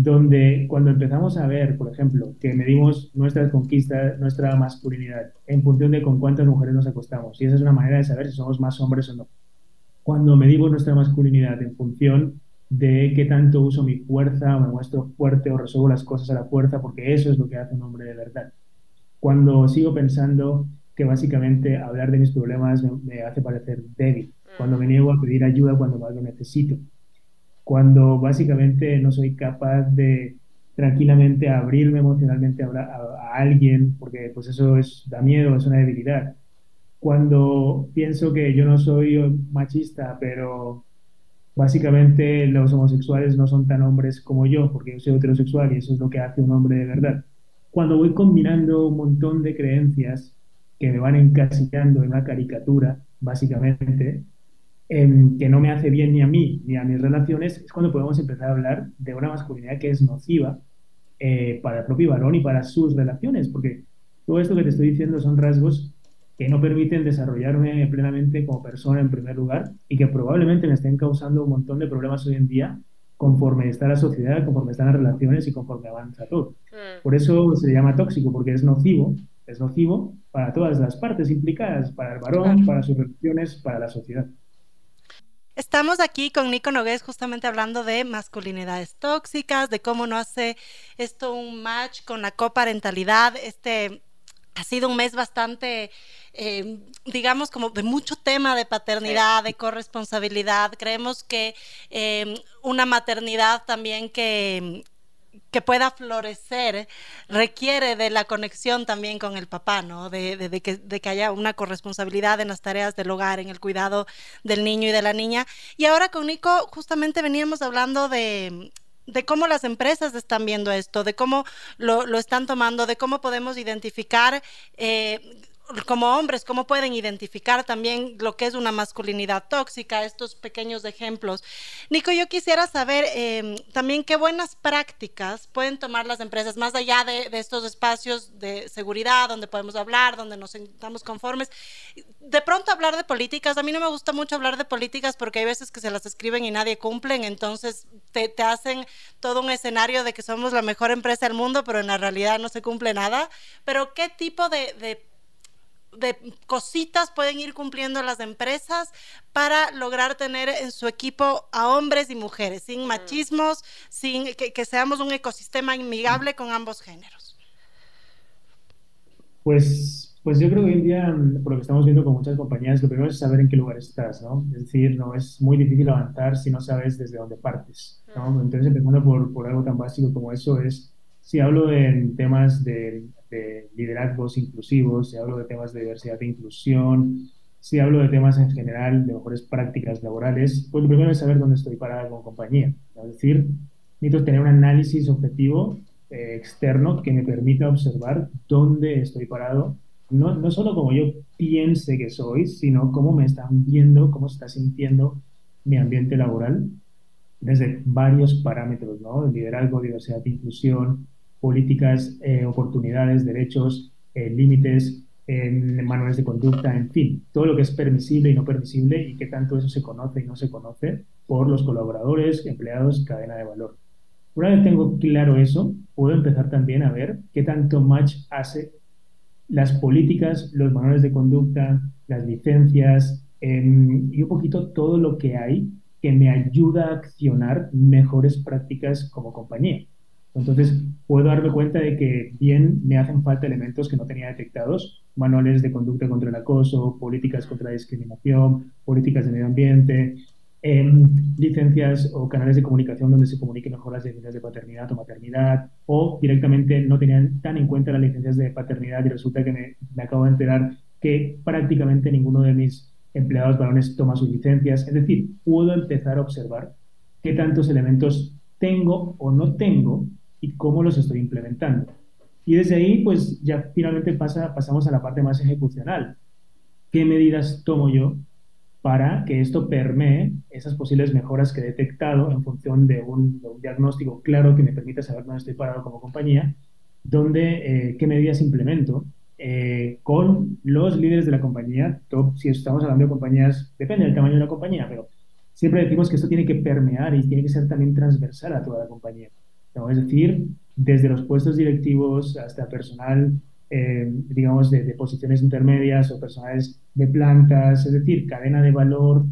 donde cuando empezamos a ver, por ejemplo, que medimos nuestras conquistas, nuestra masculinidad en función de con cuántas mujeres nos acostamos, y esa es una manera de saber si somos más hombres o no. Cuando medimos nuestra masculinidad en función de qué tanto uso mi fuerza, o me muestro fuerte o resuelvo las cosas a la fuerza, porque eso es lo que hace un hombre de verdad. Cuando sigo pensando que básicamente hablar de mis problemas me, me hace parecer débil, cuando me niego a pedir ayuda cuando más lo necesito, cuando básicamente no soy capaz de tranquilamente abrirme emocionalmente a, alguien, porque pues eso es, da miedo, es una debilidad. Cuando pienso que yo no soy machista, pero básicamente los homosexuales no son tan hombres como yo, porque yo soy heterosexual y eso es lo que hace un hombre de verdad. Cuando voy combinando un montón de creencias que me van encasillando en una caricatura, básicamente, em, que no me hace bien ni a mí ni a mis relaciones, es cuando podemos empezar a hablar de una masculinidad que es nociva eh, para el propio varón y para sus relaciones, porque todo esto que te estoy diciendo son rasgos que no permiten desarrollarme plenamente como persona en primer lugar y que probablemente me estén causando un montón de problemas hoy en día conforme está la sociedad, conforme están las relaciones y conforme avanza todo. Mm. Por eso se llama tóxico, porque es nocivo, es nocivo para todas las partes implicadas, para el varón, para sus relaciones, para la sociedad. Estamos aquí con Nico Nogués justamente hablando de masculinidades tóxicas, de cómo no hace esto un match con la coparentalidad, este ha sido un mes bastante, eh, digamos, como de mucho tema de paternidad, de corresponsabilidad. Creemos que eh, una maternidad también que, que pueda florecer requiere de la conexión también con el papá, ¿no? De, que, haya una corresponsabilidad en las tareas del hogar, en el cuidado del niño y de la niña. Y ahora con Nico justamente veníamos hablando de, cómo las empresas están viendo esto, de cómo lo, lo están tomando, de cómo podemos identificar eh, como hombres, cómo pueden identificar también lo que es una masculinidad tóxica, estos pequeños ejemplos. Nico, yo quisiera saber em, también qué buenas prácticas pueden tomar las empresas, más allá de, estos espacios de seguridad, donde podemos hablar, donde nos sentamos conformes. De pronto hablar de políticas, a mí no me gusta mucho hablar de políticas porque hay veces que se las escriben y nadie cumplen, entonces te, hacen todo un escenario de que somos la mejor empresa del mundo, pero en la realidad no se cumple nada. Pero ¿qué tipo de, de de cositas pueden ir cumpliendo las empresas para lograr tener en su equipo a hombres y mujeres, sin mm. machismos, sin que, seamos un ecosistema amigable con ambos géneros? Pues, pues yo creo que hoy en día, por lo que estamos viendo con muchas compañías, lo primero es saber en qué lugar estás, ¿no? Es decir, no es muy difícil avanzar si no sabes desde dónde partes, ¿no? Mm. Entonces, empezando por, por algo tan básico como eso, es si hablo en temas de de liderazgos inclusivos, si hablo de temas de diversidad e inclusión, si hablo de temas en general de mejores prácticas laborales, pues lo primero es saber dónde estoy parada como compañía. Es decir, necesito tener un análisis objetivo eh, externo que me permita observar dónde estoy parado, no, no solo como yo piense que soy, sino cómo me están viendo, cómo se está sintiendo mi ambiente laboral desde varios parámetros, ¿no? Liderazgo, diversidad e inclusión, políticas, eh, oportunidades, derechos, eh, límites, manuales de conducta, en fin, todo lo que es permisible y no permisible y qué tanto eso se conoce y no se conoce por los colaboradores, empleados, cadena de valor. Una vez tengo claro eso, puedo empezar también a ver qué tanto match hace las políticas, los manuales de conducta, las licencias em, y un poquito todo lo que hay que me ayuda a accionar mejores prácticas como compañía. Entonces, puedo darme cuenta de que bien me hacen falta elementos que no tenía detectados, manuales de conducta contra el acoso, políticas contra la discriminación, políticas de medio ambiente, em, licencias o canales de comunicación donde se comuniquen mejor las licencias de paternidad o maternidad, o directamente no tenían tan en cuenta las licencias de paternidad y resulta que me, me acabo de enterar que prácticamente ninguno de mis empleados varones toma sus licencias. Es decir, puedo empezar a observar qué tantos elementos tengo o no tengo y cómo los estoy implementando. Y desde ahí, pues ya finalmente pasa, pasamos a la parte más ejecucional. ¿Qué medidas tomo yo para que esto permee esas posibles mejoras que he detectado en función de un, diagnóstico claro que me permita saber dónde estoy parado como compañía? Donde, eh, ¿Qué medidas implemento? Eh, con los líderes de la compañía, si estamos hablando de compañías, depende del tamaño de la compañía, pero siempre decimos que esto tiene que permear y tiene que ser también transversal a toda la compañía. Es decir, desde los puestos directivos hasta personal, eh, digamos, de, posiciones intermedias o personales de plantas, es decir, cadena de valor.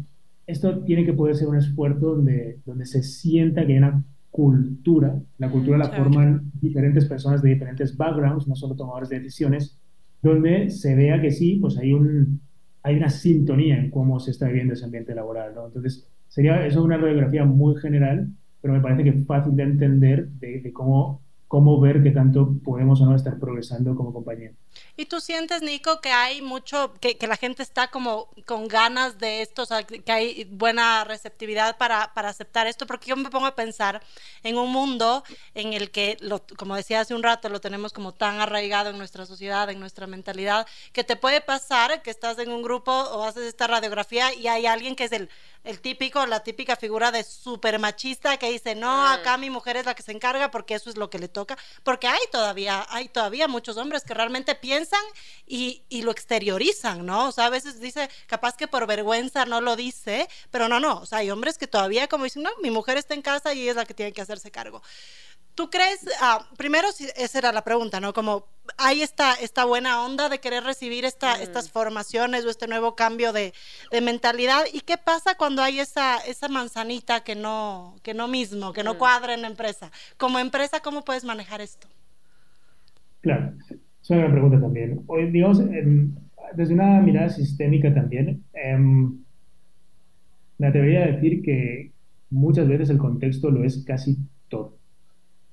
Esto tiene que poder ser un esfuerzo donde, donde se sienta que hay una cultura. La cultura la forman diferentes personas de diferentes backgrounds, no solo tomadores de decisiones, donde se vea que sí, pues hay, un, hay una sintonía en cómo se está viviendo ese ambiente laboral. ¿no? Entonces, sería eso una radiografía muy general pero me parece que es fácil de entender de, cómo cómo ver qué tanto podemos o no estar progresando como compañía. ¿Y tú sientes, Nico, que hay mucho, que, que la gente está como con ganas de esto, o sea, que hay buena receptividad para, para, aceptar esto? Porque yo me pongo a pensar en un mundo en el que, lo, como decía hace un rato, lo tenemos como tan arraigado en nuestra sociedad, en nuestra mentalidad, que te puede pasar que estás en un grupo o haces esta radiografía y hay alguien que es el el típico, la típica figura de super machista que dice, no, mm. acá mi mujer es la que se encarga porque eso es lo que le toca, porque hay todavía, hay todavía muchos hombres que realmente piensan y, y lo exteriorizan, ¿no? O sea, a veces dice, capaz que por vergüenza no lo dice, pero no, no, o sea, hay hombres que todavía como dicen, no, mi mujer está en casa y es la que tiene que hacerse cargo. ¿Tú crees, ah, primero, esa era la pregunta, ¿no? Como hay esta, esta buena onda de querer recibir esta, mm. estas formaciones o este nuevo cambio de, de, mentalidad. ¿Y qué pasa cuando hay esa, esa manzanita que no, que no mismo, que no mm. cuadra en la empresa? Como empresa, ¿cómo puedes manejar esto? Claro, es una gran pregunta también. Hoy, digamos, desde una mirada sistémica también, eh, me atrevería a decir que muchas veces el contexto lo es casi todo.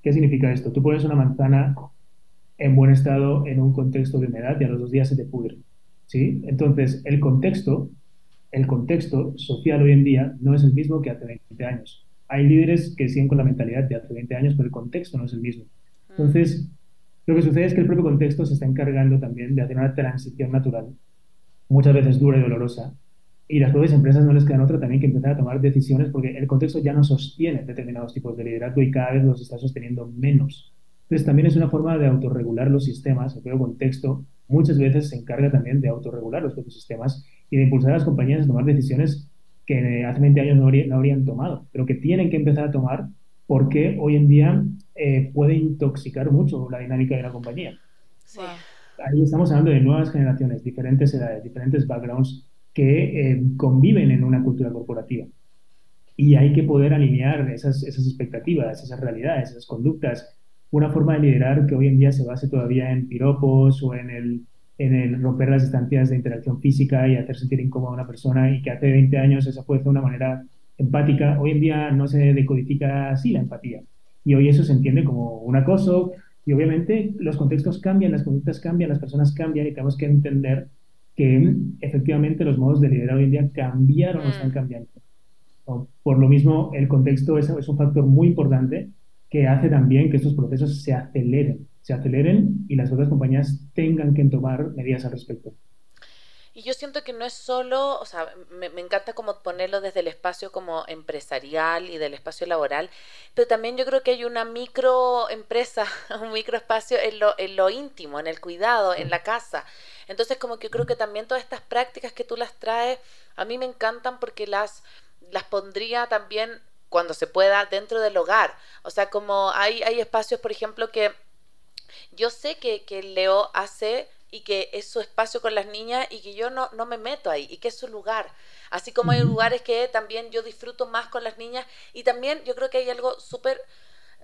¿Qué significa esto? Tú pones una manzana en buen estado en un contexto de humedad y a los dos días se te pudre. ¿sí? Entonces, el contexto, el contexto social hoy en día no es el mismo que hace 20 años. Hay líderes que siguen con la mentalidad de hace 20 años, pero el contexto no es el mismo. Entonces, lo que sucede es que el propio contexto se está encargando también de hacer una transición natural, muchas veces dura y dolorosa, y las propias empresas no les quedan otra también que empezar a tomar decisiones porque el contexto ya no sostiene determinados tipos de liderazgo y cada vez los está sosteniendo menos. Entonces también es una forma de autorregular los sistemas. El propio contexto muchas veces se encarga también de autorregular los propios sistemas y de impulsar a las compañías a tomar decisiones que hace 20 años no, habrían tomado, pero que tienen que empezar a tomar porque hoy en día eh, puede intoxicar mucho la dinámica de la compañía. Ahí estamos hablando de nuevas generaciones, diferentes edades, diferentes backgrounds que eh, conviven en una cultura corporativa. Y hay que poder alinear esas, esas expectativas, esas realidades, esas conductas. Una forma de liderar que hoy en día se base todavía en piropos o en el, en el romper las distancias de interacción física y hacer sentir incómoda a una persona y que hace 20 años esa fue de una manera empática, hoy en día no se decodifica así la empatía. Y hoy eso se entiende como un acoso y obviamente los contextos cambian, las conductas cambian, las personas cambian y tenemos que entender que efectivamente los modos de liderar hoy en día cambiaron o están mm. cambiando. Por lo mismo, el contexto es, es, un factor muy importante que hace también que estos procesos se aceleren, se aceleren y las otras compañías tengan que tomar medidas al respecto. Y yo siento que no es solo, o sea, me, encanta como ponerlo desde el espacio como empresarial y del espacio laboral, pero también yo creo que hay una microempresa, un microespacio en lo, en lo íntimo, en el cuidado, en la casa. Entonces como que yo creo que también todas estas prácticas que tú las traes, a mí me encantan porque las, las pondría también cuando se pueda dentro del hogar. O sea, como hay, hay espacios, por ejemplo, que yo sé que, que Leo hace y que es su espacio con las niñas y que yo no, no me meto ahí y que es su lugar. Así como hay lugares que también yo disfruto más con las niñas y también yo creo que hay algo súper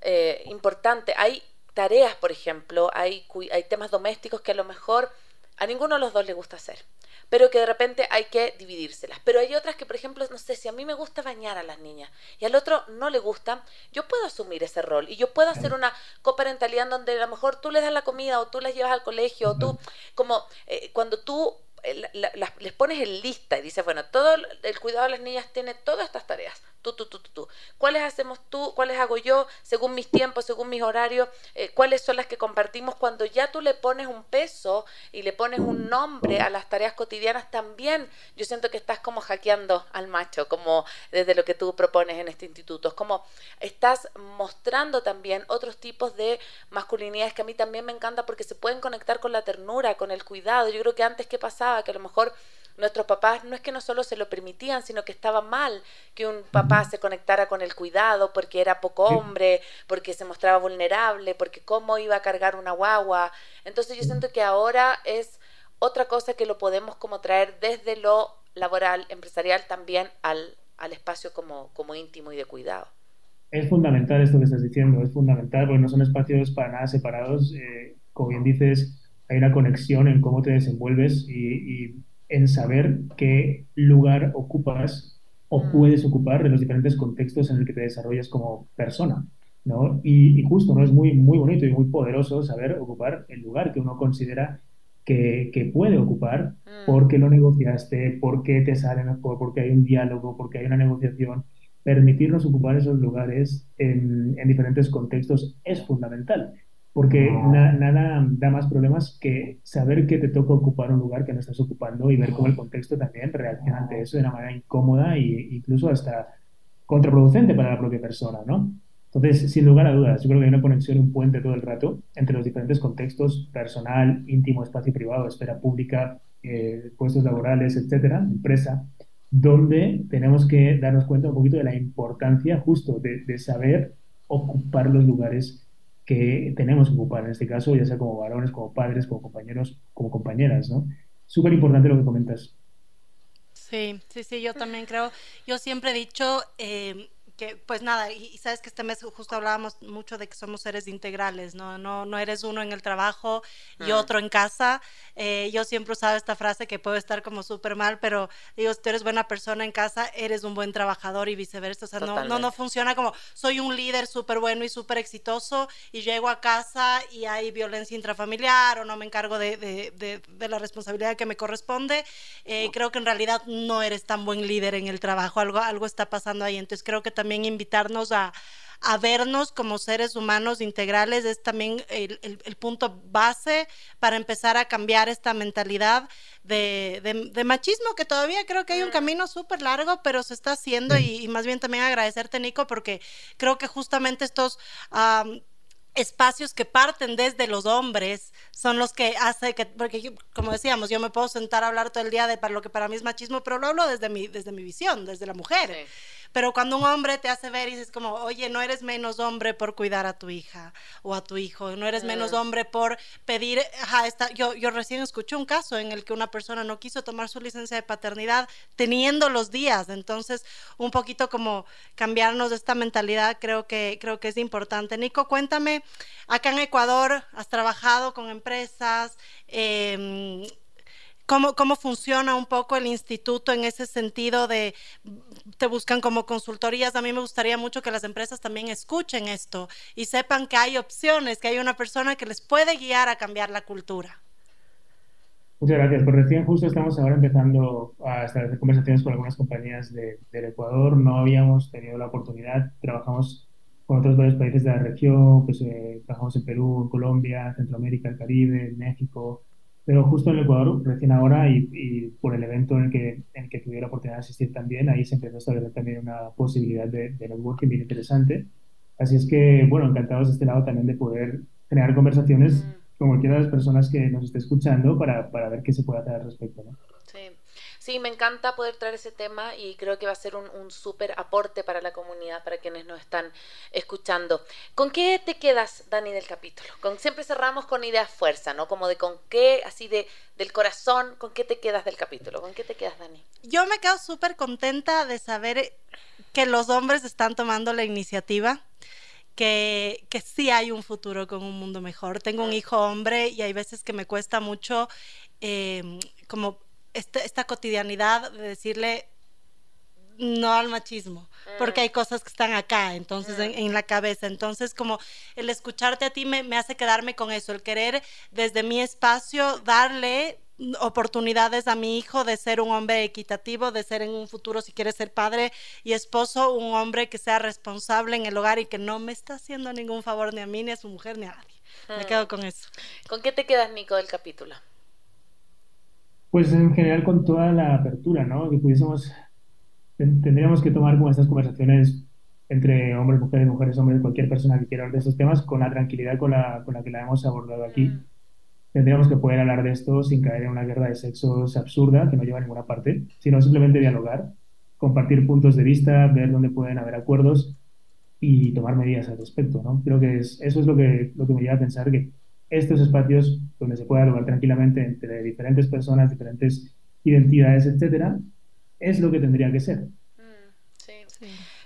eh, importante. Hay tareas, por ejemplo, hay, hay temas domésticos que a lo mejor a ninguno de los dos le gusta hacer pero que de repente hay que dividírselas. Pero hay otras que, por ejemplo, no sé, si a mí me gusta bañar a las niñas y al otro no le gusta, yo puedo asumir ese rol y yo puedo hacer una coparentalidad donde a lo mejor tú les das la comida o tú las llevas al colegio o tú, como eh, cuando tú eh, les pones en lista y dices, bueno, todo el cuidado de las niñas tiene todas estas tareas tú, tú, tú, tú. ¿Cuáles hacemos tú? ¿Cuáles hago yo? Según mis tiempos, según mis horarios, eh, ¿cuáles son las que compartimos? Cuando ya tú le pones un peso y le pones un nombre a las tareas cotidianas, también yo siento que estás como hackeando al macho, como desde lo que tú propones en este instituto. Es como estás mostrando también otros tipos de masculinidades que a mí también me encanta porque se pueden conectar con la ternura, con el cuidado. Yo creo que antes, ¿qué pasaba? Que a lo mejor nuestros papás no es que no solo se lo permitían, sino que estaba mal que un papá se conectara con el cuidado porque era poco hombre, porque se mostraba vulnerable, porque cómo iba a cargar una guagua. Entonces yo siento que ahora es otra cosa que lo podemos como traer desde lo laboral, empresarial también al, al espacio como, como íntimo y de cuidado. Es fundamental esto que estás diciendo, es fundamental porque no son espacios para nada separados. Eh, como bien dices, hay una conexión en cómo te desenvuelves y, y en saber qué lugar ocupas o mm. puedes ocupar en los diferentes contextos en el que te desarrollas como persona. ¿no? Y, justo, ¿no? Es muy, muy bonito y muy poderoso saber ocupar el lugar que uno considera que, que puede ocupar mm. porque lo negociaste, porque te sale mejor, porque hay un diálogo, porque hay una negociación. Permitirnos ocupar esos lugares en, en diferentes contextos es fundamental porque nada da más problemas que saber que te toca ocupar un lugar que no estás ocupando y ver cómo el contexto también reacciona ante eso de una manera incómoda e incluso hasta contraproducente para la propia persona, ¿no? Entonces, sin lugar a dudas, yo creo que hay una conexión, un puente todo el rato entre los diferentes contextos, personal, íntimo, espacio privado, esfera pública, eh, puestos laborales, etcétera, empresa, donde tenemos que darnos cuenta un poquito de la importancia justo de, de saber ocupar los lugares que tenemos que ocupar, en este caso, ya sea como varones, como padres, como compañeros, como compañeras, ¿no? Súper importante lo que comentas. Sí, sí, sí, yo también creo, yo siempre he dicho, eh, que pues nada, y, sabes que este mes justo hablábamos mucho de que somos seres integrales, ¿no? No, no eres uno en el trabajo y otro en casa. Eh, yo siempre usaba esta frase que puede estar como súper mal, pero digo, si tú eres buena persona en casa, eres un buen trabajador y viceversa. O sea, no, no, no, funciona como soy un líder súper bueno y súper exitoso y llego a casa y hay violencia intrafamiliar o no me encargo de, de, de, la responsabilidad que me corresponde. Eh, creo que en realidad no eres tan buen líder en el trabajo, algo, algo está pasando ahí. Entonces creo que también invitarnos a, vernos como seres humanos integrales es también el, punto base para empezar a cambiar esta mentalidad de, machismo, que todavía creo que hay un mm. camino súper largo, pero se está haciendo y, más bien también agradecerte, Nico, porque creo que justamente estos... espacios que parten desde los hombres son los que hace que, porque como decíamos, yo me puedo sentar a hablar todo el día de para lo que para mí es machismo, pero lo hablo desde mi, desde mi visión, desde la mujer. Pero cuando un hombre te hace ver y dices como, oye, no eres menos hombre por cuidar a tu hija o a tu hijo, no eres menos hombre por pedir, ajá, esta, yo, yo recién escuché un caso en el que una persona no quiso tomar su licencia de paternidad teniendo los días, entonces un poquito como cambiarnos de esta mentalidad creo que, creo que es importante. Nico, cuéntame, acá en Ecuador has trabajado con empresas, eh, cómo, cómo funciona un poco el instituto en ese sentido de te buscan como consultorías. A mí me gustaría mucho que las empresas también escuchen esto y sepan que hay opciones, que hay una persona que les puede guiar a cambiar la cultura. Muchas gracias. Por recién justo estamos ahora empezando a establecer conversaciones con algunas compañías del Ecuador. No habíamos tenido la oportunidad. Trabajamos con otros varios países de la región, pues eh, trabajamos en Perú, Colombia, Centroamérica, el Caribe, México, pero justo en el Ecuador, recién ahora, y, por el evento en el, que, en que tuve la oportunidad de asistir también, ahí se empezó a establecer también una posibilidad de, de networking bien interesante. Así es que, bueno, encantados de este lado también de poder generar conversaciones mm. con cualquiera de las personas que nos esté escuchando para, para ver qué se puede hacer al respecto. ¿no? Sí. Sí, me encanta poder traer ese tema y creo que va a ser un, un súper aporte para la comunidad, para quienes nos están escuchando. ¿Con qué te quedas, Dani, del capítulo? Con, siempre cerramos con ideas fuerza, ¿no? Como de con qué, así de del corazón, ¿con qué te quedas del capítulo? ¿Con qué te quedas, Dani? Yo me quedo súper contenta de saber que los hombres están tomando la iniciativa. Que, que, sí hay un futuro con un mundo mejor. Tengo un hijo hombre y hay veces que me cuesta mucho eh, como este, esta cotidianidad de decirle no al machismo, porque mm. hay cosas que están acá, entonces mm. en, la cabeza. Entonces, como el escucharte a ti me, me, hace quedarme con eso, el querer desde mi espacio darle oportunidades a mi hijo de ser un hombre equitativo, de ser en un futuro, si quiere ser padre y esposo, un hombre que sea responsable en el hogar y que no me está haciendo ningún favor ni a mí, ni a su mujer, ni a nadie. Me mm. quedo con eso. ¿Con qué te quedas, Nico, del capítulo? Pues en general con toda la apertura, ¿no? Que pudiésemos, tendríamos que tomar como estas conversaciones entre hombres, mujeres, mujeres, hombres, cualquier persona que quiera hablar de estos temas con la tranquilidad con la, con la que la hemos abordado aquí. Mm. Tendríamos que poder hablar de esto sin caer en una guerra de sexos absurda que no lleva a ninguna parte, sino simplemente dialogar, compartir puntos de vista, ver dónde pueden haber acuerdos y tomar medidas al respecto, ¿no? Creo que es, eso es lo que, lo que me lleva a pensar que estos espacios donde se pueda hablar tranquilamente entre diferentes personas, diferentes identidades, etcétera, es lo que tendría que ser. Mm, sí,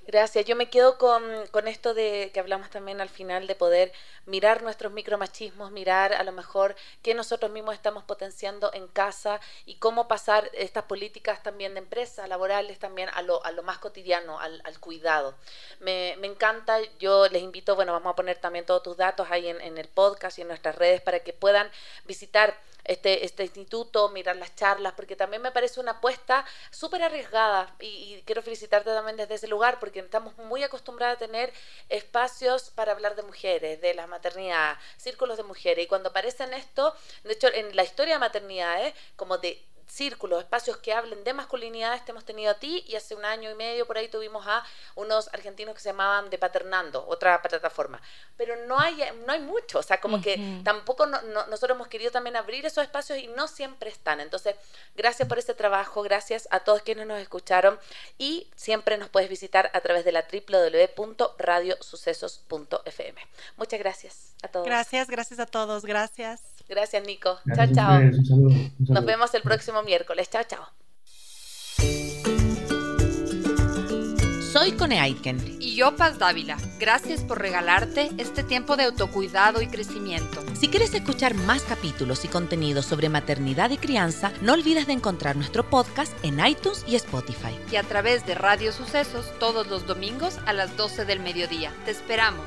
Gracias. Yo me quedo con, con, esto de que hablamos también al final de poder mirar nuestros micromachismos, mirar a lo mejor qué nosotros mismos estamos potenciando en casa y cómo pasar estas políticas también de empresas, laborales también a lo, a lo más cotidiano, al, cuidado. Me, me, encanta, yo les invito, bueno, vamos a poner también todos tus datos ahí en el podcast y en nuestras redes para que puedan visitar este, este instituto, mirar las charlas, porque también me parece una apuesta súper arriesgada y, y, quiero felicitarte también desde ese lugar porque estamos muy acostumbrados a tener espacios para hablar de mujeres, de la maternidad, círculos de mujeres y cuando aparecen esto, de hecho en la historia de maternidad, ¿eh? como de círculos, espacios que hablen de masculinidades, te hemos tenido a ti y hace un año y medio por ahí tuvimos a unos argentinos que se llamaban De Paternando, otra plataforma. Pero no hay, no hay mucho, o sea, como uh -huh. que tampoco no, no, nosotros hemos querido también abrir esos espacios y no siempre están. Entonces, gracias por ese trabajo, gracias a todos quienes nos escucharon y siempre nos puedes visitar a través de la www.radiosucesos.fm. Muchas gracias a todos. Gracias, gracias a todos, gracias. Gracias, Nico. Gracias chao, chao. Un saludo, un saludo. Nos vemos el próximo miércoles. Chao, chao. Soy Cone Aiken. Y yo, Paz Dávila. Gracias por regalarte este tiempo de autocuidado y crecimiento. Si quieres escuchar más capítulos y contenidos sobre maternidad y crianza, no olvides de encontrar nuestro podcast en iTunes y Spotify. Y a través de Radio Sucesos todos los domingos a las 12 del mediodía. Te esperamos.